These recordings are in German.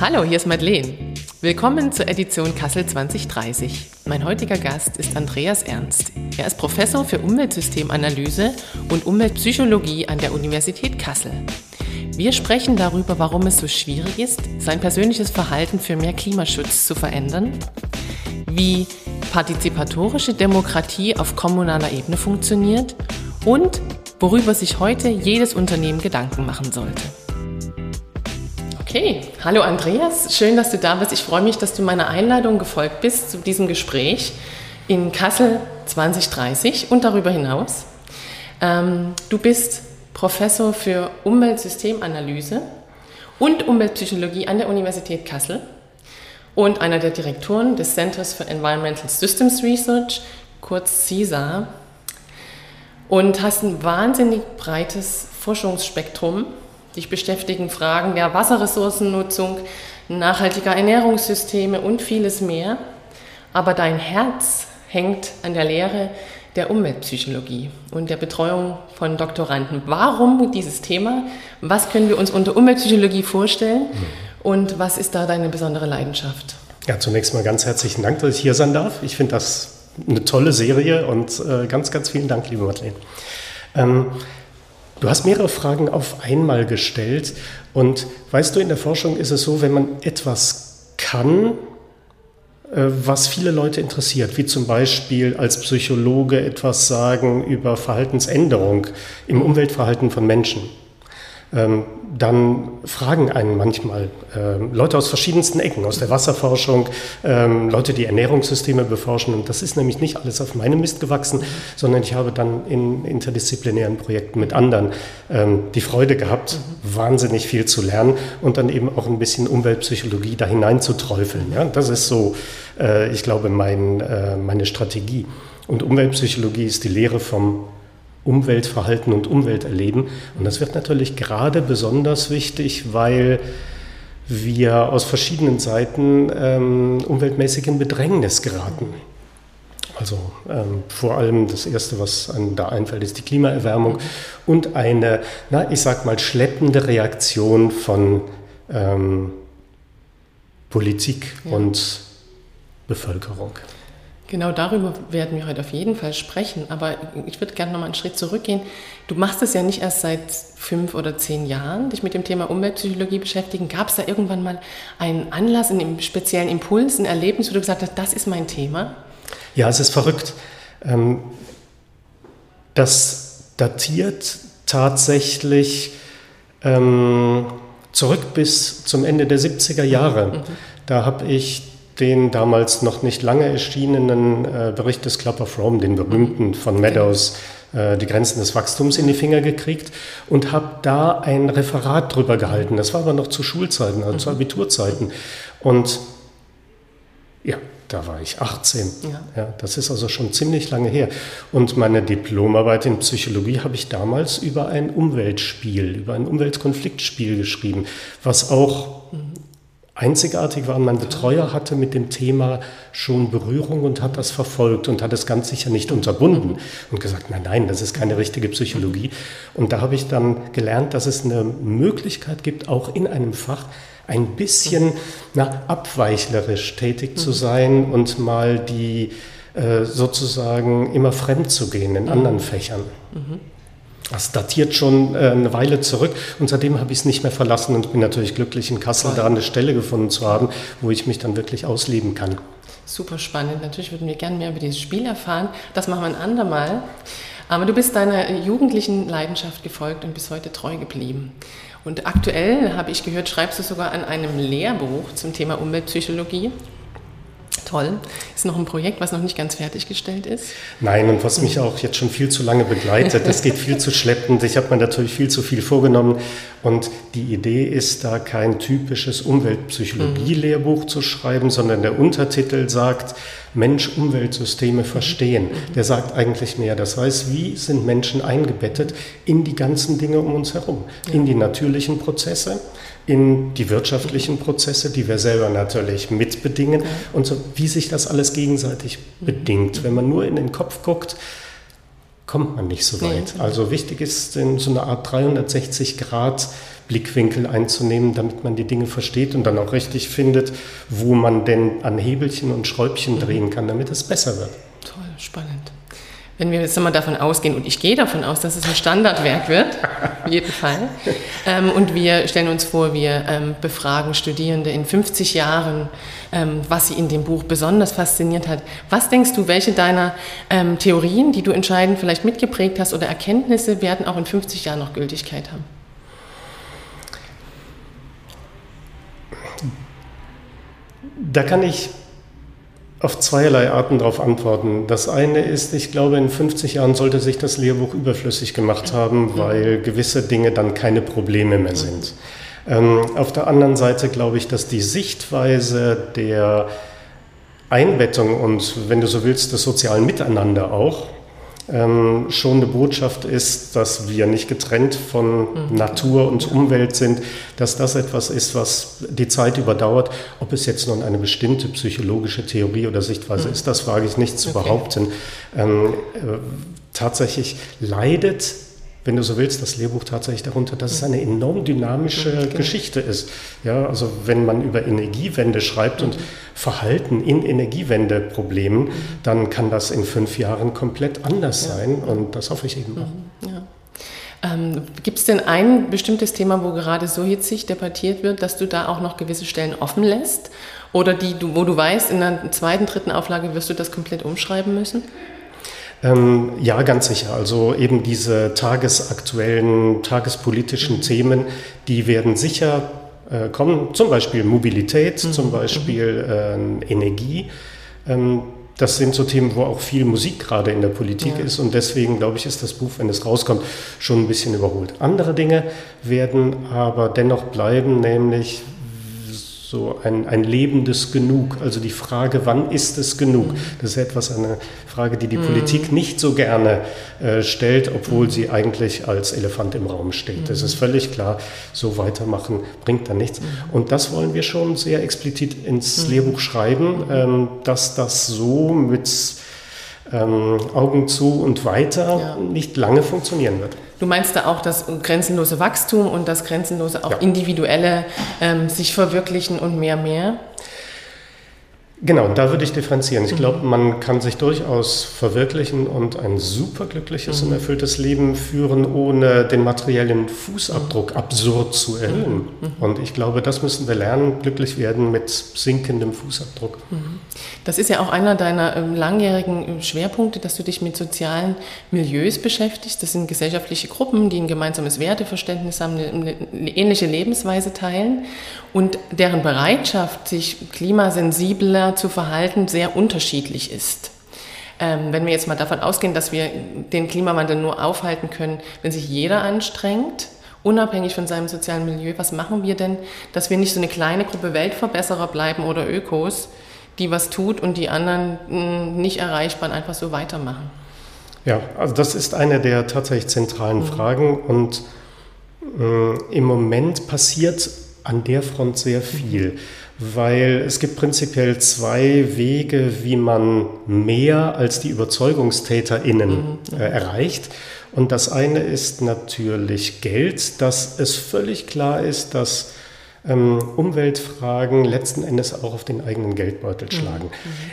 Hallo, hier ist Madeleine. Willkommen zur Edition Kassel 2030. Mein heutiger Gast ist Andreas Ernst. Er ist Professor für Umweltsystemanalyse und Umweltpsychologie an der Universität Kassel. Wir sprechen darüber, warum es so schwierig ist, sein persönliches Verhalten für mehr Klimaschutz zu verändern, wie partizipatorische Demokratie auf kommunaler Ebene funktioniert und worüber sich heute jedes Unternehmen Gedanken machen sollte. Okay, hallo Andreas, schön, dass du da bist. Ich freue mich, dass du meiner Einladung gefolgt bist zu diesem Gespräch in Kassel 2030 und darüber hinaus. Ähm, du bist Professor für Umweltsystemanalyse und Umweltpsychologie an der Universität Kassel und einer der Direktoren des Centers for Environmental Systems Research, kurz CISA, und hast ein wahnsinnig breites Forschungsspektrum Dich beschäftigen Fragen der Wasserressourcennutzung, nachhaltiger Ernährungssysteme und vieles mehr. Aber dein Herz hängt an der Lehre der Umweltpsychologie und der Betreuung von Doktoranden. Warum dieses Thema? Was können wir uns unter Umweltpsychologie vorstellen? Und was ist da deine besondere Leidenschaft? Ja, zunächst mal ganz herzlichen Dank, dass ich hier sein darf. Ich finde das eine tolle Serie und äh, ganz, ganz vielen Dank, liebe Madeleine. Ähm, Du hast mehrere Fragen auf einmal gestellt. Und weißt du, in der Forschung ist es so, wenn man etwas kann, äh, was viele Leute interessiert, wie zum Beispiel als Psychologe etwas sagen über Verhaltensänderung im Umweltverhalten von Menschen ähm, dann fragen einen manchmal äh, Leute aus verschiedensten Ecken, aus der Wasserforschung, ähm, Leute, die Ernährungssysteme beforschen. Und das ist nämlich nicht alles auf meinem Mist gewachsen, sondern ich habe dann in interdisziplinären Projekten mit anderen ähm, die Freude gehabt, mhm. wahnsinnig viel zu lernen und dann eben auch ein bisschen Umweltpsychologie da hinein zu träufeln. Ja? Das ist so, äh, ich glaube, mein, äh, meine Strategie. Und Umweltpsychologie ist die Lehre vom Umweltverhalten und Umwelterleben. Und das wird natürlich gerade besonders wichtig, weil wir aus verschiedenen Seiten ähm, umweltmäßig in Bedrängnis geraten. Also ähm, vor allem das Erste, was einem da einfällt, ist die Klimaerwärmung und eine, na, ich sag mal, schleppende Reaktion von ähm, Politik ja. und Bevölkerung. Genau darüber werden wir heute auf jeden Fall sprechen. Aber ich würde gerne noch mal einen Schritt zurückgehen. Du machst es ja nicht erst seit fünf oder zehn Jahren, dich mit dem Thema Umweltpsychologie beschäftigen. Gab es da irgendwann mal einen Anlass, einen speziellen Impuls, ein Erlebnis, wo du gesagt hast, das ist mein Thema? Ja, es ist verrückt. Ähm, das datiert tatsächlich ähm, zurück bis zum Ende der 70er Jahre. Mhm. Da habe ich den damals noch nicht lange erschienenen äh, Bericht des Club of Rome, den berühmten von Meadows, äh, die Grenzen des Wachstums in die Finger gekriegt und habe da ein Referat drüber gehalten. Das war aber noch zu Schulzeiten, also zu mhm. Abiturzeiten. Und ja, da war ich 18. Ja. ja. das ist also schon ziemlich lange her. Und meine Diplomarbeit in Psychologie habe ich damals über ein Umweltspiel, über ein Umweltkonfliktspiel geschrieben, was auch mhm einzigartig war. Mein Betreuer hatte mit dem Thema schon Berührung und hat das verfolgt und hat es ganz sicher nicht unterbunden und gesagt, nein, nein, das ist keine richtige Psychologie. Und da habe ich dann gelernt, dass es eine Möglichkeit gibt, auch in einem Fach ein bisschen na, abweichlerisch tätig zu sein und mal die äh, sozusagen immer fremd zu gehen in anderen Fächern. Mhm. Das datiert schon äh, eine Weile zurück und seitdem habe ich es nicht mehr verlassen und bin natürlich glücklich, in Kassel da eine Stelle gefunden zu haben, wo ich mich dann wirklich ausleben kann. Super spannend. Natürlich würden wir gerne mehr über dieses Spiel erfahren. Das machen wir ein andermal. Aber du bist deiner jugendlichen Leidenschaft gefolgt und bis heute treu geblieben. Und aktuell, habe ich gehört, schreibst du sogar an einem Lehrbuch zum Thema Umweltpsychologie. Toll. Ist noch ein Projekt, was noch nicht ganz fertiggestellt ist? Nein, und was mich auch jetzt schon viel zu lange begleitet. Das geht viel zu schleppend. Ich habe mir natürlich viel zu viel vorgenommen. Und die Idee ist da kein typisches Umweltpsychologie-Lehrbuch zu schreiben, sondern der Untertitel sagt, Mensch-Umweltsysteme verstehen. Der sagt eigentlich mehr. Das heißt, wie sind Menschen eingebettet in die ganzen Dinge um uns herum? In die natürlichen Prozesse, in die wirtschaftlichen Prozesse, die wir selber natürlich mitbedingen und so, wie sich das alles gegenseitig bedingt. Wenn man nur in den Kopf guckt, kommt man nicht so weit. Nee. Also wichtig ist, in so eine Art 360 Grad Blickwinkel einzunehmen, damit man die Dinge versteht und dann auch richtig findet, wo man denn an Hebelchen und Schräubchen mhm. drehen kann, damit es besser wird. Toll, spannend. Wenn wir jetzt mal davon ausgehen, und ich gehe davon aus, dass es ein Standardwerk wird, auf jeden Fall, ähm, und wir stellen uns vor, wir ähm, befragen Studierende in 50 Jahren, ähm, was sie in dem Buch besonders fasziniert hat. Was denkst du, welche deiner ähm, Theorien, die du entscheidend vielleicht mitgeprägt hast oder Erkenntnisse, werden auch in 50 Jahren noch Gültigkeit haben? Da kann ich auf zweierlei Arten darauf antworten. Das eine ist, ich glaube, in 50 Jahren sollte sich das Lehrbuch überflüssig gemacht haben, weil gewisse Dinge dann keine Probleme mehr sind. Ähm, auf der anderen Seite glaube ich, dass die Sichtweise der Einbettung und, wenn du so willst, des sozialen Miteinander auch, ähm, schon eine Botschaft ist, dass wir nicht getrennt von mhm. Natur und Umwelt sind, dass das etwas ist, was die Zeit überdauert. Ob es jetzt nun eine bestimmte psychologische Theorie oder Sichtweise mhm. ist, das wage ich nicht zu okay. behaupten. Ähm, äh, tatsächlich leidet wenn du so willst, das Lehrbuch tatsächlich darunter, dass es eine enorm dynamische genau. Geschichte ist. Ja, also wenn man über Energiewende schreibt und Verhalten in Energiewendeproblemen, mhm. dann kann das in fünf Jahren komplett anders ja. sein und das hoffe ich eben auch. Mhm. Ja. Ähm, Gibt es denn ein bestimmtes Thema, wo gerade so hitzig debattiert wird, dass du da auch noch gewisse Stellen offen lässt? Oder die, wo du weißt, in der zweiten, dritten Auflage wirst du das komplett umschreiben müssen? Ähm, ja, ganz sicher. Also eben diese tagesaktuellen, tagespolitischen mhm. Themen, die werden sicher äh, kommen. Zum Beispiel Mobilität, mhm. zum Beispiel äh, Energie. Ähm, das sind so Themen, wo auch viel Musik gerade in der Politik ja. ist und deswegen glaube ich, ist das Buch, wenn es rauskommt, schon ein bisschen überholt. Andere Dinge werden aber dennoch bleiben, nämlich so ein, ein lebendes Genug. Also die Frage, wann ist es genug? Mhm. Das ist etwas, eine Frage, die die mhm. Politik nicht so gerne äh, stellt, obwohl mhm. sie eigentlich als Elefant im Raum steht. Es ist völlig klar, so weitermachen bringt dann nichts. Und das wollen wir schon sehr explizit ins Lehrbuch schreiben, ähm, dass das so mit ähm, Augen zu und weiter ja. nicht lange funktionieren wird. Du meinst da auch das grenzenlose Wachstum und das grenzenlose auch ja. individuelle ähm, sich verwirklichen und mehr, mehr? Genau, da würde ich differenzieren. Ich mhm. glaube, man kann sich durchaus verwirklichen und ein superglückliches mhm. und erfülltes Leben führen, ohne den materiellen Fußabdruck mhm. absurd zu erhöhen. Mhm. Und ich glaube, das müssen wir lernen, glücklich werden mit sinkendem Fußabdruck. Mhm. Das ist ja auch einer deiner ähm, langjährigen ähm, Schwerpunkte, dass du dich mit sozialen Milieus beschäftigst. Das sind gesellschaftliche Gruppen, die ein gemeinsames Werteverständnis haben, eine, eine ähnliche Lebensweise teilen und deren Bereitschaft, sich klimasensibler zu verhalten, sehr unterschiedlich ist. Ähm, wenn wir jetzt mal davon ausgehen, dass wir den Klimawandel nur aufhalten können, wenn sich jeder anstrengt, unabhängig von seinem sozialen Milieu, was machen wir denn, dass wir nicht so eine kleine Gruppe Weltverbesserer bleiben oder Ökos, die was tut und die anderen hm, nicht erreichbar einfach so weitermachen? Ja, also das ist eine der tatsächlich zentralen mhm. Fragen und äh, im Moment passiert an der Front sehr viel, weil es gibt prinzipiell zwei Wege, wie man mehr als die Überzeugungstäterinnen mhm. äh, erreicht. Und das eine ist natürlich Geld, dass es völlig klar ist, dass Umweltfragen letzten Endes auch auf den eigenen Geldbeutel mhm. schlagen. Mhm.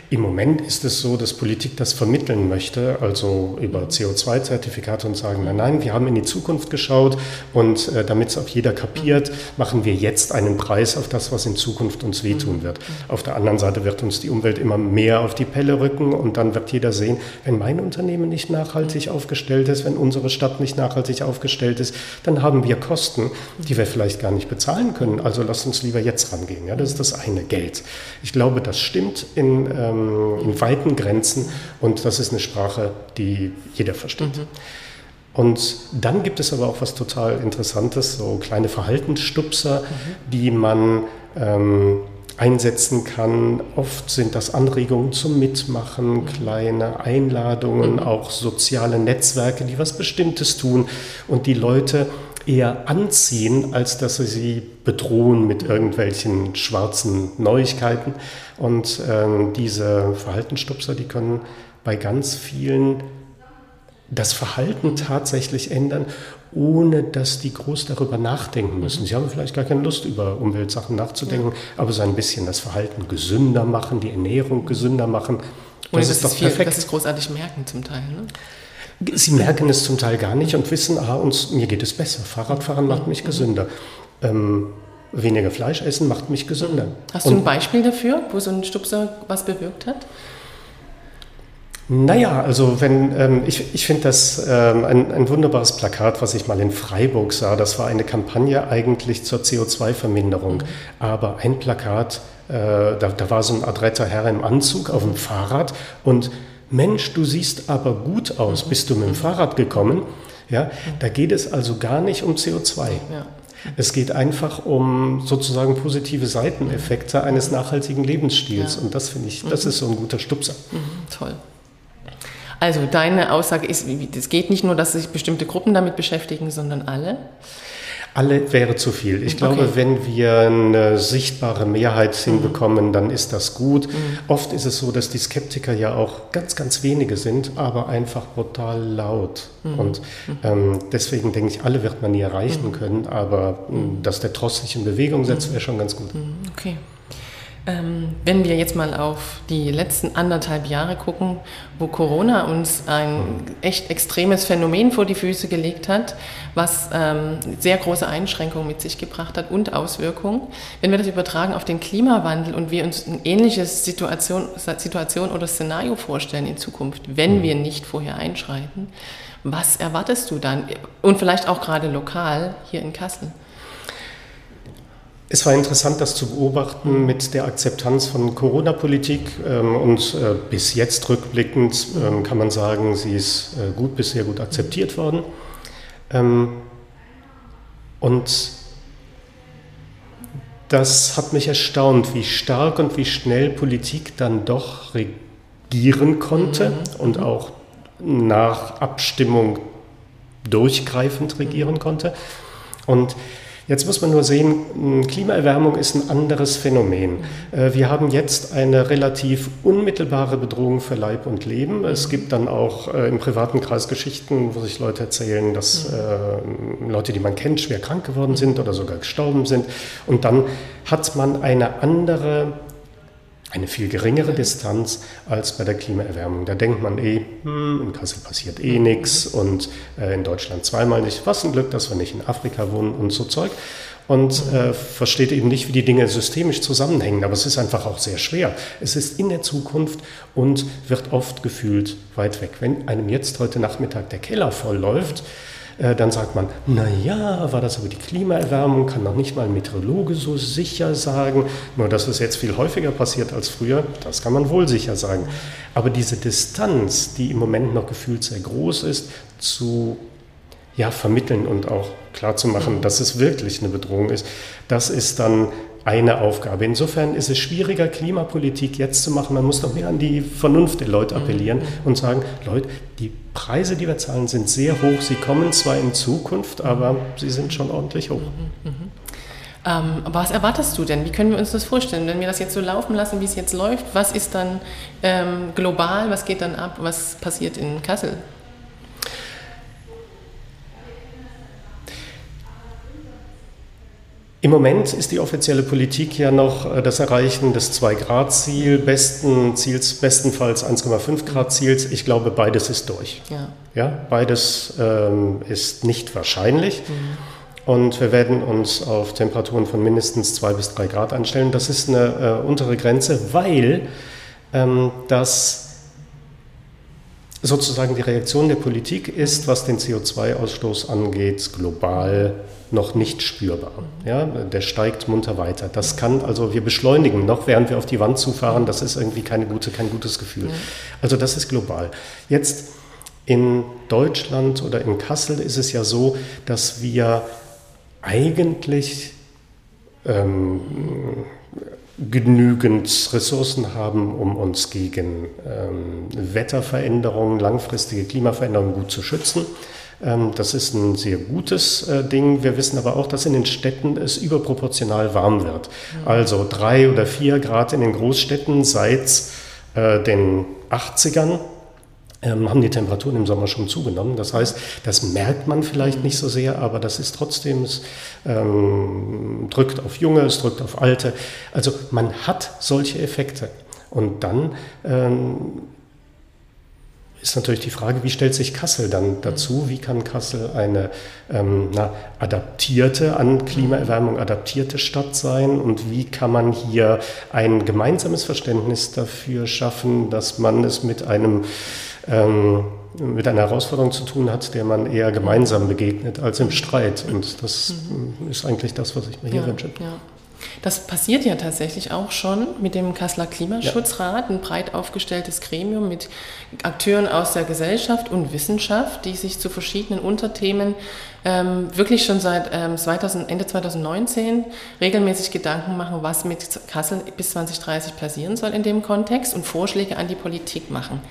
Im Moment ist es so, dass Politik das vermitteln möchte, also über CO2-Zertifikate und sagen, nein, nein, wir haben in die Zukunft geschaut und äh, damit es auch jeder kapiert, mhm. machen wir jetzt einen Preis auf das, was in Zukunft uns wehtun mhm. wird. Auf der anderen Seite wird uns die Umwelt immer mehr auf die Pelle rücken und dann wird jeder sehen, wenn mein Unternehmen nicht nachhaltig aufgestellt ist, wenn unsere Stadt nicht nachhaltig aufgestellt ist, dann haben wir Kosten, die wir vielleicht gar nicht bezahlen können. Also also lasst uns lieber jetzt rangehen. Ja, das ist das eine, Geld. Ich glaube, das stimmt in, ähm, in weiten Grenzen und das ist eine Sprache, die jeder versteht. Mhm. Und dann gibt es aber auch was total Interessantes, so kleine Verhaltensstupser, mhm. die man ähm, einsetzen kann. Oft sind das Anregungen zum Mitmachen, mhm. kleine Einladungen, mhm. auch soziale Netzwerke, die was Bestimmtes tun und die Leute eher anziehen, als dass sie sie bedrohen mit irgendwelchen schwarzen Neuigkeiten. Und ähm, diese Verhaltensstupser, die können bei ganz vielen das Verhalten tatsächlich ändern, ohne dass die groß darüber nachdenken müssen. Sie haben vielleicht gar keine Lust, über Umweltsachen nachzudenken, aber so ein bisschen das Verhalten gesünder machen, die Ernährung gesünder machen. Das, ist doch viel, perfekt. Das ist großartig merken zum Teil. Ne? Sie merken es zum Teil gar nicht und wissen, ah, uns, mir geht es besser. Fahrradfahren macht mich gesünder. Ähm, weniger Fleisch essen macht mich gesünder. Hast du ein Beispiel dafür, wo so ein Stupser was bewirkt hat? Naja, also wenn ähm, ich, ich finde das ähm, ein, ein wunderbares Plakat, was ich mal in Freiburg sah. Das war eine Kampagne eigentlich zur CO2-Verminderung. Mhm. Aber ein Plakat, äh, da, da war so ein adretter Herr im Anzug auf dem Fahrrad und Mensch, du siehst aber gut aus. Bist du mit dem Fahrrad gekommen? Ja, da geht es also gar nicht um CO2. Ja. Es geht einfach um sozusagen positive Seiteneffekte eines nachhaltigen Lebensstils. Ja. Und das finde ich, das mhm. ist so ein guter Stupser. Mhm, toll. Also deine Aussage ist, es geht nicht nur, dass sich bestimmte Gruppen damit beschäftigen, sondern alle. Alle wäre zu viel. Ich glaube, okay. wenn wir eine sichtbare Mehrheit mhm. hinbekommen, dann ist das gut. Mhm. Oft ist es so, dass die Skeptiker ja auch ganz, ganz wenige sind, aber einfach brutal laut. Mhm. Und mhm. ähm, deswegen denke ich, alle wird man nie erreichen mhm. können, aber mhm. dass der Trost sich in Bewegung setzt, wäre schon ganz gut. Okay. Ähm, wenn wir jetzt mal auf die letzten anderthalb Jahre gucken, wo Corona uns ein echt extremes Phänomen vor die Füße gelegt hat, was ähm, sehr große Einschränkungen mit sich gebracht hat und Auswirkungen. Wenn wir das übertragen auf den Klimawandel und wir uns ein ähnliches Situation, Situation oder Szenario vorstellen in Zukunft, wenn mhm. wir nicht vorher einschreiten, was erwartest du dann? Und vielleicht auch gerade lokal hier in Kassel? Es war interessant, das zu beobachten mit der Akzeptanz von Corona-Politik ähm, und äh, bis jetzt rückblickend ähm, kann man sagen, sie ist äh, gut bis sehr gut akzeptiert worden. Ähm, und das hat mich erstaunt, wie stark und wie schnell Politik dann doch regieren konnte mhm. und auch nach Abstimmung durchgreifend regieren konnte. Und Jetzt muss man nur sehen, Klimaerwärmung ist ein anderes Phänomen. Äh, wir haben jetzt eine relativ unmittelbare Bedrohung für Leib und Leben. Es gibt dann auch äh, im privaten Kreis Geschichten, wo sich Leute erzählen, dass äh, Leute, die man kennt, schwer krank geworden sind oder sogar gestorben sind. Und dann hat man eine andere eine viel geringere Distanz als bei der Klimaerwärmung. Da denkt man eh, hm, in Kassel passiert eh nichts und äh, in Deutschland zweimal nicht. Was ein Glück, dass wir nicht in Afrika wohnen und so Zeug. Und äh, versteht eben nicht, wie die Dinge systemisch zusammenhängen. Aber es ist einfach auch sehr schwer. Es ist in der Zukunft und wird oft gefühlt weit weg. Wenn einem jetzt heute Nachmittag der Keller voll läuft, äh, dann sagt man, naja, war das aber die Klimaerwärmung, kann noch nicht mal ein Meteorologe so sicher sagen. Nur, dass es jetzt viel häufiger passiert als früher, das kann man wohl sicher sagen. Aber diese Distanz, die im Moment noch gefühlt sehr groß ist, zu ja, vermitteln und auch klarzumachen, dass es wirklich eine Bedrohung ist, das ist dann eine Aufgabe. Insofern ist es schwieriger, Klimapolitik jetzt zu machen. Man muss doch mehr an die Vernunft der Leute appellieren und sagen, Leute, die Preise, die wir zahlen, sind sehr hoch. Sie kommen zwar in Zukunft, aber sie sind schon ordentlich hoch. Mhm, mhm. Ähm, was erwartest du denn? Wie können wir uns das vorstellen? Wenn wir das jetzt so laufen lassen, wie es jetzt läuft, was ist dann ähm, global, was geht dann ab, was passiert in Kassel? Im Moment ist die offizielle Politik ja noch äh, das Erreichen des 2-Grad-Ziels, besten Ziels, bestenfalls 1,5 Grad-Ziels. Ich glaube, beides ist durch. Ja. ja beides ähm, ist nicht wahrscheinlich. Mhm. Und wir werden uns auf Temperaturen von mindestens 2 bis 3 Grad einstellen. Das ist eine äh, untere Grenze, weil ähm, das sozusagen die Reaktion der Politik ist, was den CO2-Ausstoß angeht, global noch nicht spürbar. Ja, der steigt munter weiter. Das kann, also wir beschleunigen noch, während wir auf die Wand zufahren. Das ist irgendwie keine gute, kein gutes Gefühl. Also das ist global. Jetzt in Deutschland oder in Kassel ist es ja so, dass wir eigentlich ähm, genügend Ressourcen haben, um uns gegen ähm, Wetterveränderungen, langfristige Klimaveränderungen gut zu schützen. Ähm, das ist ein sehr gutes äh, Ding. Wir wissen aber auch, dass in den Städten es überproportional warm wird. Also drei oder vier Grad in den Großstädten seit äh, den 80ern. Ähm, haben die Temperaturen im Sommer schon zugenommen. Das heißt, das merkt man vielleicht nicht so sehr, aber das ist trotzdem, es ähm, drückt auf Junge, es drückt auf Alte. Also man hat solche Effekte. Und dann ähm, ist natürlich die Frage, wie stellt sich Kassel dann dazu? Wie kann Kassel eine ähm, na, adaptierte, an Klimaerwärmung adaptierte Stadt sein? Und wie kann man hier ein gemeinsames Verständnis dafür schaffen, dass man es mit einem ähm, mit einer Herausforderung zu tun hat, der man eher gemeinsam begegnet als im Streit. Und das mhm. ist eigentlich das, was ich mir hier ja, wünsche. Ja. Das passiert ja tatsächlich auch schon mit dem Kasseler Klimaschutzrat, ein breit aufgestelltes Gremium mit Akteuren aus der Gesellschaft und Wissenschaft, die sich zu verschiedenen Unterthemen ähm, wirklich schon seit ähm, 2000, Ende 2019 regelmäßig Gedanken machen, was mit Kassel bis 2030 passieren soll in dem Kontext und Vorschläge an die Politik machen.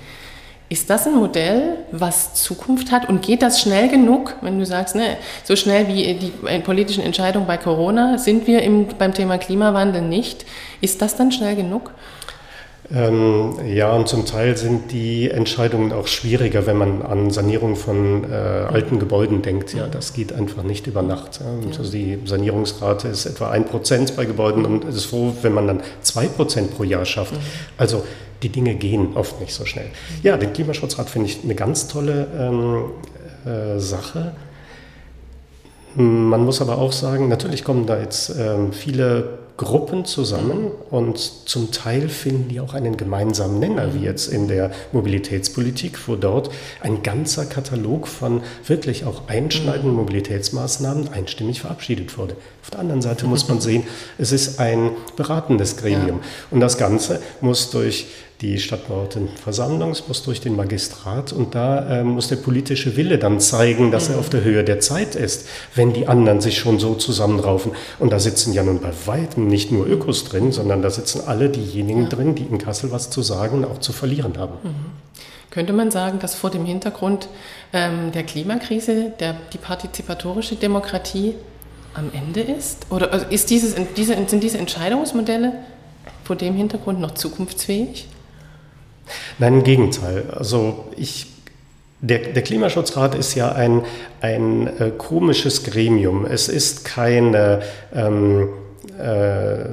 Ist das ein Modell, was Zukunft hat und geht das schnell genug, wenn du sagst, ne, so schnell wie die politischen Entscheidungen bei Corona sind wir im, beim Thema Klimawandel nicht? Ist das dann schnell genug? Ähm, ja, und zum Teil sind die Entscheidungen auch schwieriger, wenn man an Sanierung von äh, alten Gebäuden denkt. Ja, das geht einfach nicht über Nacht. Ja. Also die Sanierungsrate ist etwa ein Prozent bei Gebäuden und es ist froh, wenn man dann zwei Prozent pro Jahr schafft. Mhm. Also die Dinge gehen oft nicht so schnell. Ja, den Klimaschutzrat finde ich eine ganz tolle ähm, äh, Sache. Man muss aber auch sagen, natürlich kommen da jetzt ähm, viele Gruppen zusammen und zum Teil finden die auch einen gemeinsamen Nenner, wie jetzt in der Mobilitätspolitik, wo dort ein ganzer Katalog von wirklich auch einschneidenden Mobilitätsmaßnahmen einstimmig verabschiedet wurde. Auf der anderen Seite muss man sehen, es ist ein beratendes Gremium und das Ganze muss durch die Stadtverordnetenversammlung, es muss durch den Magistrat und da äh, muss der politische Wille dann zeigen, dass er mhm. auf der Höhe der Zeit ist, wenn die anderen sich schon so zusammenraufen. Und da sitzen ja nun bei weitem nicht nur Ökos drin, sondern da sitzen alle diejenigen ja. drin, die in Kassel was zu sagen und auch zu verlieren haben. Mhm. Könnte man sagen, dass vor dem Hintergrund ähm, der Klimakrise der, die partizipatorische Demokratie am Ende ist? Oder also ist dieses, diese, sind diese Entscheidungsmodelle vor dem Hintergrund noch zukunftsfähig? Nein, im Gegenteil. Also ich der, der, Klimaschutzrat ist ja ein, ein äh, komisches Gremium. Es ist keine, ähm, äh,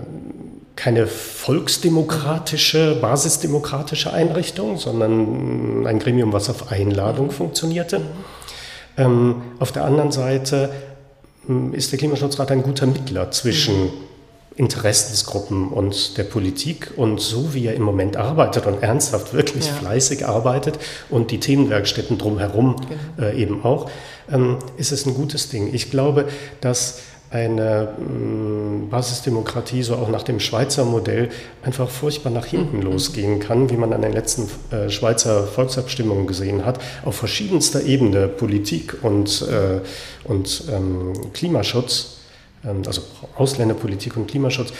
keine volksdemokratische, basisdemokratische Einrichtung, sondern ein Gremium, was auf Einladung funktionierte. Ähm, auf der anderen Seite hm, ist der Klimaschutzrat ein guter Mittler zwischen mhm. Interessensgruppen und der Politik. Und so wie er im Moment arbeitet und ernsthaft wirklich ja. fleißig arbeitet und die Themenwerkstätten drumherum genau. äh, eben auch, ähm, ist es ein gutes Ding. Ich glaube, dass eine ähm, Basisdemokratie so auch nach dem Schweizer Modell einfach furchtbar nach hinten mhm. losgehen kann, wie man an den letzten äh, Schweizer Volksabstimmungen gesehen hat, auf verschiedenster Ebene Politik und, äh, und ähm, Klimaschutz also Ausländerpolitik und Klimaschutz,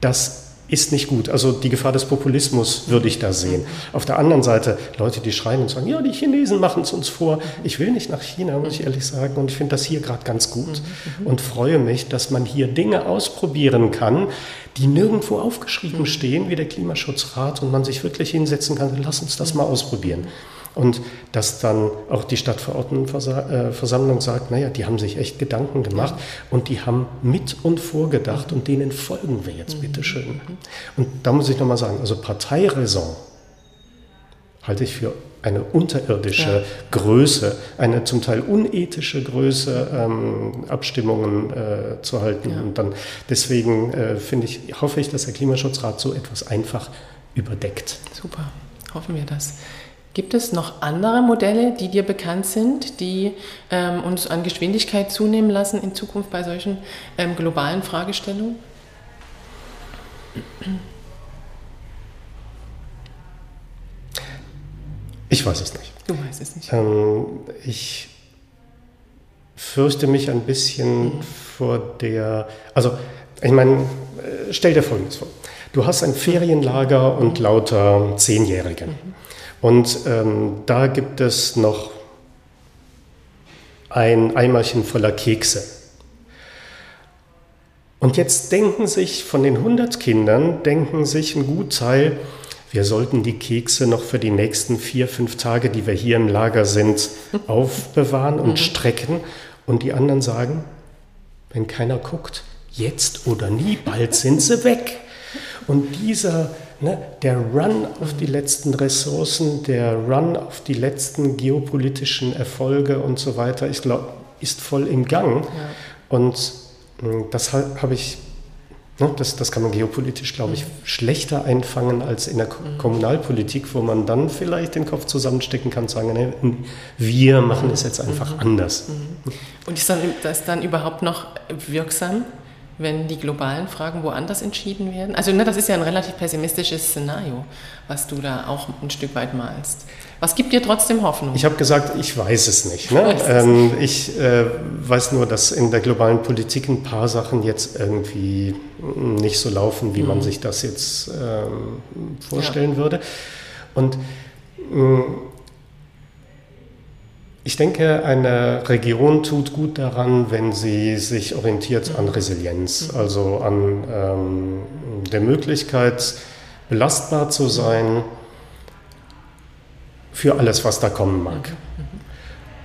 das ist nicht gut. Also die Gefahr des Populismus würde ich da sehen. Auf der anderen Seite Leute, die schreien und sagen, ja, die Chinesen machen es uns vor. Ich will nicht nach China, muss ich ehrlich sagen. Und ich finde das hier gerade ganz gut und freue mich, dass man hier Dinge ausprobieren kann, die nirgendwo aufgeschrieben stehen, wie der Klimaschutzrat, und man sich wirklich hinsetzen kann, lass uns das mal ausprobieren. Und dass dann auch die Stadtverordnetenversammlung sagt, naja, die haben sich echt Gedanken gemacht und die haben mit und vorgedacht und denen folgen wir jetzt, bitteschön. Und da muss ich nochmal sagen, also Parteiräson halte ich für eine unterirdische ja. Größe, eine zum Teil unethische Größe, ähm, Abstimmungen äh, zu halten. Ja. Und dann deswegen äh, finde ich, hoffe ich, dass der Klimaschutzrat so etwas einfach überdeckt. Super, hoffen wir das. Gibt es noch andere Modelle, die dir bekannt sind, die ähm, uns an Geschwindigkeit zunehmen lassen in Zukunft bei solchen ähm, globalen Fragestellungen? Ich weiß es nicht. Du weißt es nicht. Ähm, ich fürchte mich ein bisschen mhm. vor der. Also, ich meine, äh, stell dir Folgendes vor. Du hast ein Ferienlager und lauter Zehnjährige. Mhm. Und ähm, da gibt es noch ein Eimerchen voller Kekse. Und jetzt denken sich von den 100 Kindern, denken sich ein Gutteil, wir sollten die Kekse noch für die nächsten vier, fünf Tage, die wir hier im Lager sind, aufbewahren und mhm. strecken. Und die anderen sagen, wenn keiner guckt, jetzt oder nie, bald sind sie weg. Und dieser, ne, der Run auf die letzten Ressourcen, der Run auf die letzten geopolitischen Erfolge und so weiter, ich glaube, ist voll im Gang. Ja. Und hm, das habe ich Ne, das, das kann man geopolitisch, glaube ich, schlechter einfangen als in der mhm. Kommunalpolitik, wo man dann vielleicht den Kopf zusammenstecken kann und sagen, ne, wir machen es jetzt einfach mhm. anders. Mhm. Und ist dann, das dann überhaupt noch wirksam, wenn die globalen Fragen woanders entschieden werden? Also ne, das ist ja ein relativ pessimistisches Szenario, was du da auch ein Stück weit malst. Was gibt dir trotzdem Hoffnung? Ich habe gesagt, ich weiß es nicht. Ne? Weiß ähm, ich äh, weiß nur, dass in der globalen Politik ein paar Sachen jetzt irgendwie nicht so laufen, wie mhm. man sich das jetzt ähm, vorstellen ja. würde. Und mh, ich denke, eine Region tut gut daran, wenn sie sich orientiert an Resilienz, mhm. also an ähm, der Möglichkeit, belastbar zu sein für alles, was da kommen mag.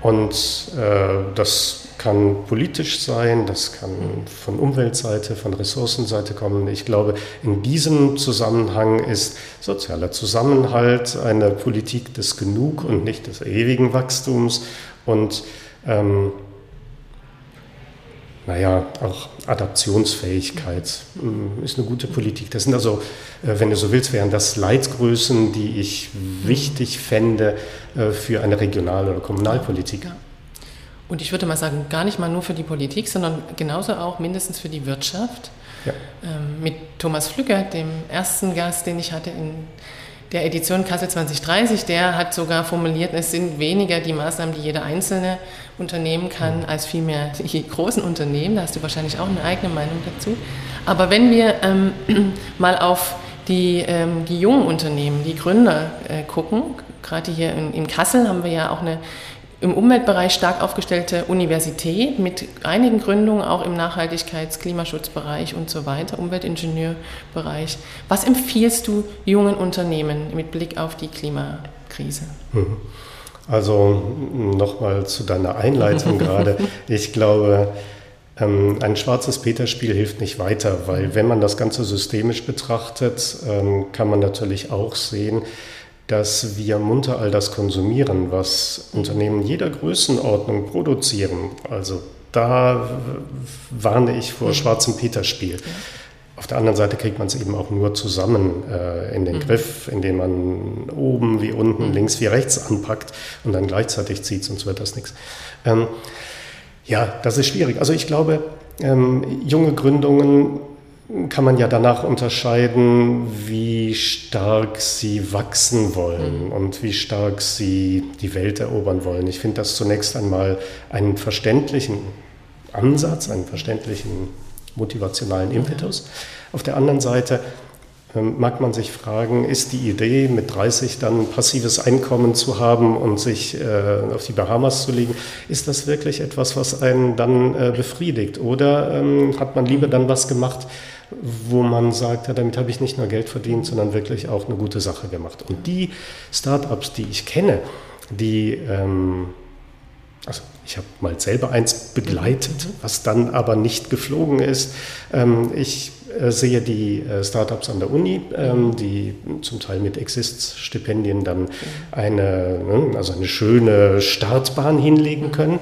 Und äh, das kann politisch sein, das kann von Umweltseite, von Ressourcenseite kommen. Ich glaube, in diesem Zusammenhang ist sozialer Zusammenhalt eine Politik des Genug und nicht des ewigen Wachstums und ähm, naja, auch Adaptionsfähigkeit mm, ist eine gute Politik. Das sind also, äh, wenn du so willst, wären das Leitgrößen, die ich wichtig fände äh, für eine Regional- oder Kommunalpolitik. Und ich würde mal sagen, gar nicht mal nur für die Politik, sondern genauso auch mindestens für die Wirtschaft. Ja. Ähm, mit Thomas Flücker, dem ersten Gast, den ich hatte in der Edition Kassel 2030, der hat sogar formuliert, es sind weniger die Maßnahmen, die jeder Einzelne unternehmen kann, als vielmehr die großen Unternehmen. Da hast du wahrscheinlich auch eine eigene Meinung dazu. Aber wenn wir ähm, mal auf die, ähm, die jungen Unternehmen, die Gründer äh, gucken, gerade hier in, in Kassel haben wir ja auch eine im Umweltbereich stark aufgestellte Universität mit einigen Gründungen auch im Nachhaltigkeits-, Klimaschutzbereich und so weiter, Umweltingenieurbereich. Was empfiehlst du jungen Unternehmen mit Blick auf die Klimakrise? Mhm. Also nochmal zu deiner Einleitung gerade. Ich glaube, ähm, ein schwarzes Peterspiel hilft nicht weiter, weil wenn man das Ganze systemisch betrachtet, ähm, kann man natürlich auch sehen, dass wir munter all das konsumieren, was Unternehmen jeder Größenordnung produzieren. Also da warne ich vor mhm. schwarzem Peterspiel. Auf der anderen Seite kriegt man es eben auch nur zusammen äh, in den mhm. Griff, indem man oben wie unten, mhm. links wie rechts anpackt und dann gleichzeitig zieht, sonst wird das nichts. Ähm, ja, das ist schwierig. Also ich glaube, ähm, junge Gründungen kann man ja danach unterscheiden, wie stark sie wachsen wollen mhm. und wie stark sie die Welt erobern wollen. Ich finde das zunächst einmal einen verständlichen Ansatz, einen verständlichen motivationalen Impetus. Auf der anderen Seite ähm, mag man sich fragen, ist die Idee, mit 30 dann passives Einkommen zu haben und sich äh, auf die Bahamas zu legen, ist das wirklich etwas, was einen dann äh, befriedigt? Oder ähm, hat man lieber dann was gemacht, wo man sagt, ja, damit habe ich nicht nur Geld verdient, sondern wirklich auch eine gute Sache gemacht. Und die Startups, die ich kenne, die, ähm, also ich habe mal selber eins begleitet, mhm. was dann aber nicht geflogen ist. Ähm, ich äh, sehe die äh, Startups an der Uni, ähm, die zum Teil mit Exist-Stipendien dann eine, ne, also eine schöne Startbahn hinlegen können.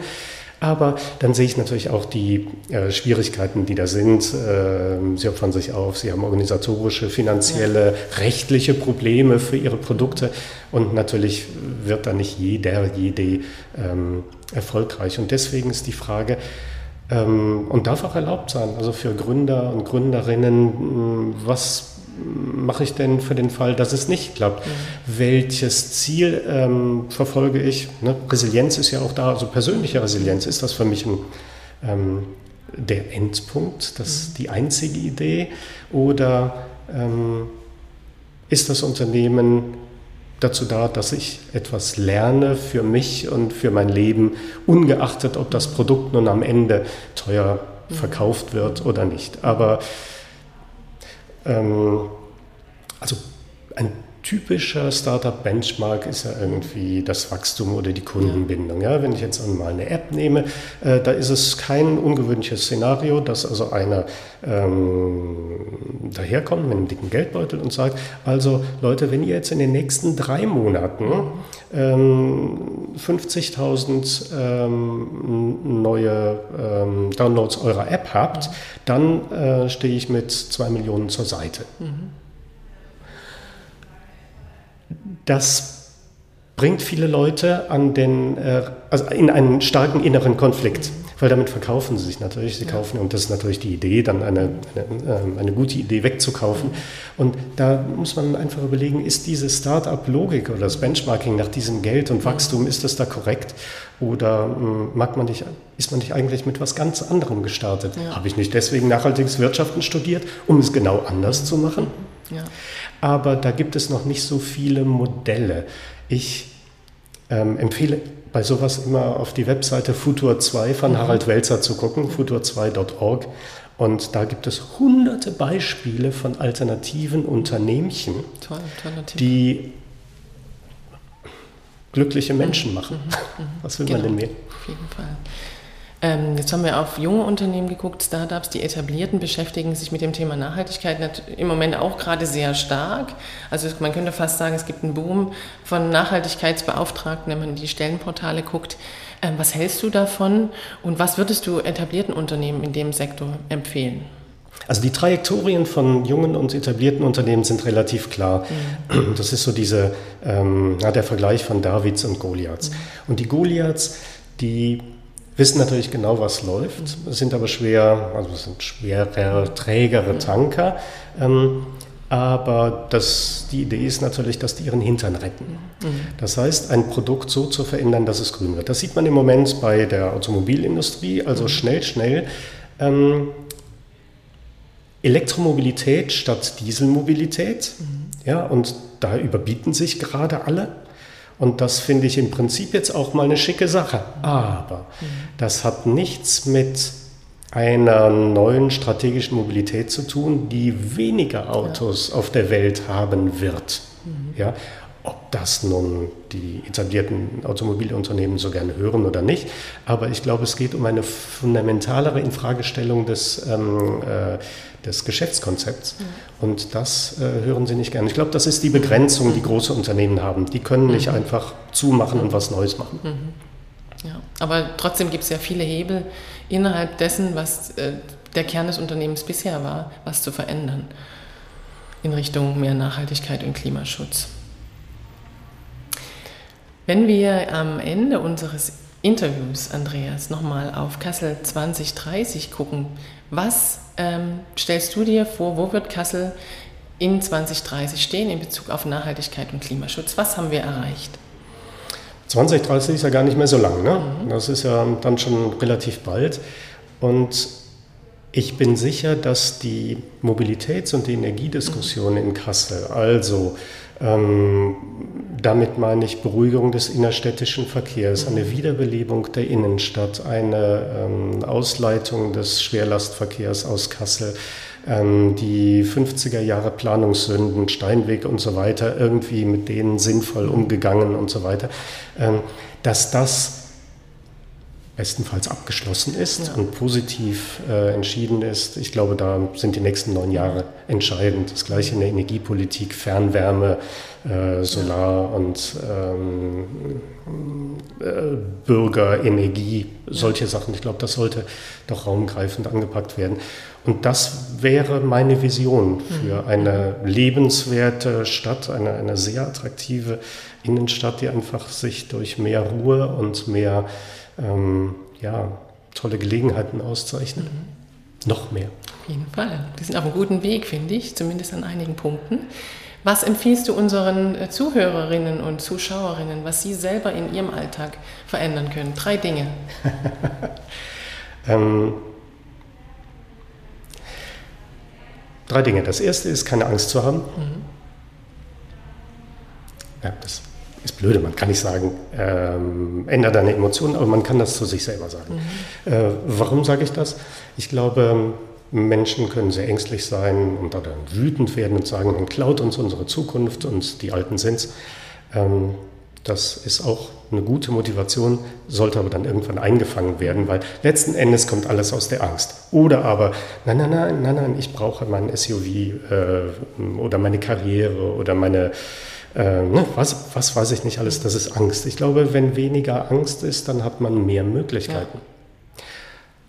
Aber dann sehe ich natürlich auch die äh, Schwierigkeiten, die da sind. Äh, sie opfern sich auf, sie haben organisatorische, finanzielle, ja. rechtliche Probleme für ihre Produkte und natürlich wird da nicht jeder, jede ähm, erfolgreich. Und deswegen ist die Frage, ähm, und darf auch erlaubt sein, also für Gründer und Gründerinnen, was mache ich denn für den Fall, dass es nicht klappt? Mhm. Welches Ziel ähm, verfolge ich? Ne? Resilienz ist ja auch da, also persönliche Resilienz, ist das für mich ein, ähm, der Endpunkt, das mhm. die einzige Idee? Oder ähm, ist das Unternehmen dazu da, dass ich etwas lerne für mich und für mein Leben, ungeachtet, ob das Produkt nun am Ende teuer mhm. verkauft wird oder nicht. Aber ähm, also ein typischer Startup-Benchmark ist ja irgendwie das Wachstum oder die Kundenbindung. Ja, wenn ich jetzt einmal eine App nehme, äh, da ist es kein ungewöhnliches Szenario, dass also einer ähm, daherkommt mit einem dicken Geldbeutel und sagt, also Leute, wenn ihr jetzt in den nächsten drei Monaten ähm, 50.000 ähm, neue ähm, Downloads eurer App habt, dann äh, stehe ich mit zwei Millionen zur Seite. Mhm das bringt viele Leute an den, äh, also in einen starken inneren Konflikt, weil damit verkaufen sie sich natürlich. Sie ja. kaufen, und das ist natürlich die Idee, dann eine, eine, ähm, eine, gute Idee wegzukaufen. Und da muss man einfach überlegen, ist diese Start-up-Logik oder das Benchmarking nach diesem Geld und Wachstum, ist das da korrekt? Oder hm, mag man nicht, ist man nicht eigentlich mit was ganz anderem gestartet? Ja. Habe ich nicht deswegen nachhaltiges Wirtschaften studiert, um es genau anders zu machen? Ja. Aber da gibt es noch nicht so viele Modelle. Ich ähm, empfehle bei sowas immer auf die Webseite Futur 2 von mhm. Harald Welzer zu gucken, futur2.org. Und da gibt es hunderte Beispiele von alternativen Unternehmchen, Toll, die glückliche Menschen machen. Mhm, mhm, Was will genau, man denn mehr? Auf jeden Fall. Ähm, jetzt haben wir auf junge Unternehmen geguckt, Startups, die etablierten beschäftigen sich mit dem Thema Nachhaltigkeit im Moment auch gerade sehr stark. Also man könnte fast sagen, es gibt einen Boom von Nachhaltigkeitsbeauftragten, wenn man in die Stellenportale guckt. Ähm, was hältst du davon und was würdest du etablierten Unternehmen in dem Sektor empfehlen? Also die Trajektorien von jungen und etablierten Unternehmen sind relativ klar. Mhm. Das ist so diese, ähm, der Vergleich von Davids und Goliaths. Mhm. Und die Goliaths, die wissen natürlich genau, was läuft, sind aber schwer, also sind schwerer, trägere Tanker. Ähm, aber das, die Idee ist natürlich, dass die ihren Hintern retten. Das heißt, ein Produkt so zu verändern, dass es grün wird. Das sieht man im Moment bei der Automobilindustrie, also schnell, schnell. Ähm, Elektromobilität statt Dieselmobilität. Mhm. Ja, und da überbieten sich gerade alle. Und das finde ich im Prinzip jetzt auch mal eine schicke Sache. Aber das hat nichts mit einer neuen strategischen Mobilität zu tun, die weniger Autos ja. auf der Welt haben wird. Mhm. Ja, ob das nun die etablierten Automobilunternehmen so gerne hören oder nicht. Aber ich glaube, es geht um eine fundamentalere Infragestellung des, ähm, äh, des Geschäftskonzepts. Ja. Und das äh, hören sie nicht gerne. Ich glaube, das ist die Begrenzung, die große Unternehmen haben. Die können nicht mhm. einfach zumachen und was Neues machen. Mhm. Ja. Aber trotzdem gibt es ja viele Hebel innerhalb dessen, was äh, der Kern des Unternehmens bisher war, was zu verändern in Richtung mehr Nachhaltigkeit und Klimaschutz. Wenn wir am Ende unseres Interviews, Andreas, nochmal auf Kassel 2030 gucken, was ähm, stellst du dir vor, wo wird Kassel in 2030 stehen in Bezug auf Nachhaltigkeit und Klimaschutz? Was haben wir erreicht? 2030 ist ja gar nicht mehr so lang, ne? Mhm. Das ist ja dann schon relativ bald. Und ich bin sicher, dass die Mobilitäts- und die Energiediskussion in Kassel, also ähm, damit meine ich Beruhigung des innerstädtischen Verkehrs, eine Wiederbelebung der Innenstadt, eine ähm, Ausleitung des Schwerlastverkehrs aus Kassel, ähm, die 50er Jahre Planungssünden, Steinweg und so weiter, irgendwie mit denen sinnvoll umgegangen und so weiter, ähm, dass das bestenfalls abgeschlossen ist ja. und positiv äh, entschieden ist. Ich glaube, da sind die nächsten neun Jahre entscheidend. Das gleiche in der Energiepolitik, Fernwärme, äh, Solar und ähm, äh, Bürgerenergie, solche. Sachen. Ich glaube, das sollte doch raumgreifend angepackt werden. Und das wäre meine Vision für mhm. eine lebenswerte Stadt, eine, eine sehr attraktive Innenstadt, die einfach sich durch mehr Ruhe und mehr ähm, ja, tolle Gelegenheiten auszeichnen. Mhm. Noch mehr. Auf jeden Fall. Wir sind auf einem guten Weg, finde ich, zumindest an einigen Punkten. Was empfiehlst du unseren äh, Zuhörerinnen und Zuschauerinnen, was sie selber in ihrem Alltag verändern können? Drei Dinge. ähm, drei Dinge. Das erste ist, keine Angst zu haben. Mhm. Ja, das ist blöde, man kann nicht sagen, ähm, ändere deine Emotionen, aber man kann das zu sich selber sagen. Mhm. Äh, warum sage ich das? Ich glaube, Menschen können sehr ängstlich sein und dann wütend werden und sagen, man klaut uns unsere Zukunft und die Alten sind's. Ähm, das ist auch eine gute Motivation, sollte aber dann irgendwann eingefangen werden, weil letzten Endes kommt alles aus der Angst. Oder aber, nein, nein, nein, nein, nein, ich brauche mein SUV äh, oder meine Karriere oder meine, äh, ne, was, was weiß ich nicht alles, das ist Angst. Ich glaube, wenn weniger Angst ist, dann hat man mehr Möglichkeiten.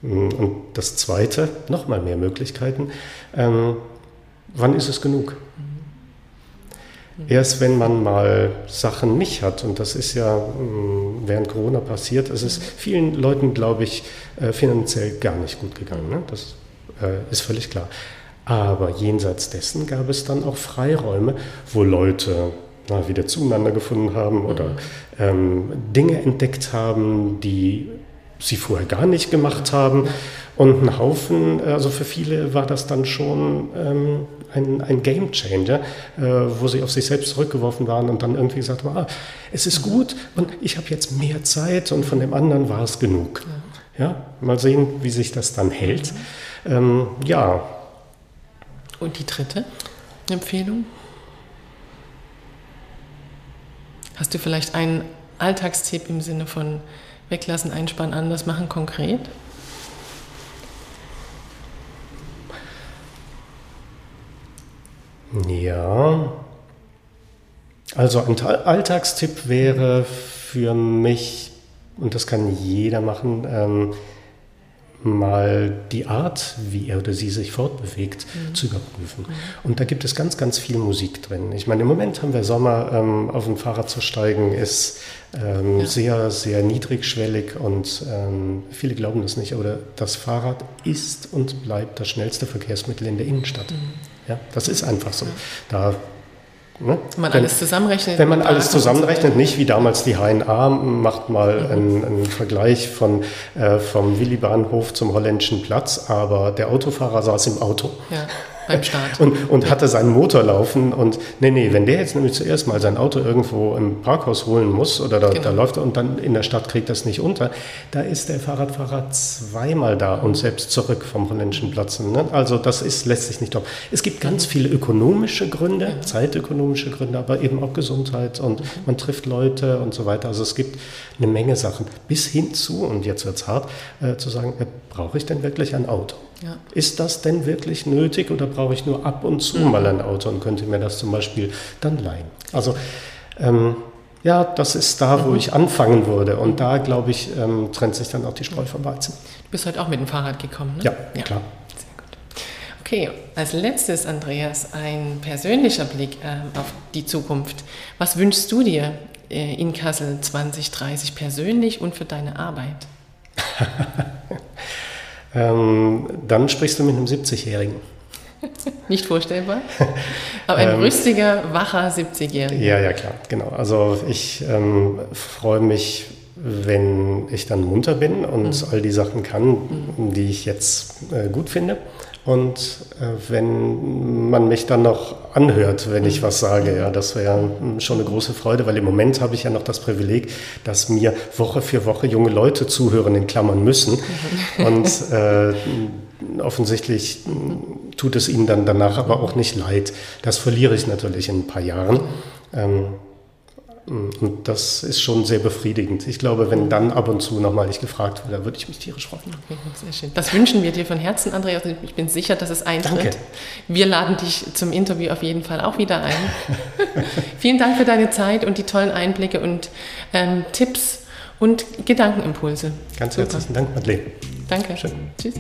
Ja. Und das Zweite, nochmal mehr Möglichkeiten. Ähm, wann ist es genug? Erst wenn man mal Sachen nicht hat, und das ist ja mm, während Corona passiert, es ist vielen Leuten, glaube ich, äh, finanziell gar nicht gut gegangen. Ne? Das äh, ist völlig klar. Aber jenseits dessen gab es dann auch Freiräume, wo Leute na, wieder zueinander gefunden haben oder ähm, Dinge entdeckt haben, die sie vorher gar nicht gemacht haben. Und ein Haufen, also für viele war das dann schon ähm, ein, ein Game Changer, äh, wo sie auf sich selbst zurückgeworfen waren und dann irgendwie gesagt haben, ah, es ist gut und ich habe jetzt mehr Zeit und von dem anderen war es genug. Ja. mal sehen, wie sich das dann hält. Ähm, ja. Und die dritte Empfehlung? Hast du vielleicht einen Alltagstipp im Sinne von weglassen, einsparen, anders machen, konkret? Ja. Also ein Alltagstipp wäre für mich, und das kann jeder machen, ähm, mal die Art, wie er oder sie sich fortbewegt, mhm. zu überprüfen. Mhm. Und da gibt es ganz, ganz viel Musik drin. Ich meine, im Moment haben wir Sommer, ähm, auf ein Fahrrad zu steigen, ist ähm, ja. sehr, sehr niedrigschwellig und ähm, viele glauben das nicht, aber das Fahrrad ist und bleibt das schnellste Verkehrsmittel in der Innenstadt. Mhm. Ja, das ist einfach so. Da Ne? Wenn man alles zusammenrechnet. Wenn man alles zusammenrechnet, nicht wie damals die HNA macht mal mhm. einen, einen, Vergleich von, äh, vom Willi-Bahnhof zum holländischen Platz, aber der Autofahrer saß im Auto. Ja beim Start. Und, und hatte seinen Motor laufen und nee, nee, wenn der jetzt nämlich zuerst mal sein Auto irgendwo im Parkhaus holen muss oder da, genau. da läuft er und dann in der Stadt kriegt das nicht unter, da ist der Fahrradfahrer zweimal da und selbst zurück vom holländischen Platz. Ne? Also das ist, lässt sich nicht doch. Es gibt ganz viele ökonomische Gründe, ja. zeitökonomische Gründe, aber eben auch Gesundheit und mhm. man trifft Leute und so weiter. Also es gibt eine Menge Sachen bis hin zu, und jetzt wird es hart, äh, zu sagen, äh, brauche ich denn wirklich ein Auto? Ja. Ist das denn wirklich nötig oder brauche ich nur ab und zu mhm. mal ein Auto und könnte mir das zum Beispiel dann leihen? Also ähm, ja, das ist da, wo mhm. ich anfangen würde. Und da, glaube ich, ähm, trennt sich dann auch die Spreu vom Weizen. Du bist heute auch mit dem Fahrrad gekommen, ne? Ja, ja. klar. Sehr gut. Okay, als letztes, Andreas, ein persönlicher Blick äh, auf die Zukunft. Was wünschst du dir äh, in Kassel 2030 persönlich und für deine Arbeit? ähm, dann sprichst du mit einem 70-Jährigen. Nicht vorstellbar. Aber ein ähm, rüstiger, wacher 70-Jähriger. Ja, ja, klar, genau. Also ich ähm, freue mich, wenn ich dann munter bin und mhm. all die Sachen kann, mhm. die ich jetzt äh, gut finde. Und äh, wenn man mich dann noch anhört, wenn ich was sage, ja, das wäre schon eine große Freude, weil im Moment habe ich ja noch das Privileg, dass mir Woche für Woche junge Leute zuhören, in Klammern müssen. Und äh, offensichtlich tut es ihnen dann danach aber auch nicht leid. Das verliere ich natürlich in ein paar Jahren. Ähm, und das ist schon sehr befriedigend. Ich glaube, wenn dann ab und zu nochmal ich gefragt würde, würde ich mich tierisch freuen. Okay, sehr schön. Das wünschen wir dir von Herzen, Andreas. Ich bin sicher, dass es eintritt. Danke. Wir laden dich zum Interview auf jeden Fall auch wieder ein. Vielen Dank für deine Zeit und die tollen Einblicke und ähm, Tipps und Gedankenimpulse. Ganz Super. herzlichen Dank, Madeleine. Danke. Schön. Tschüss.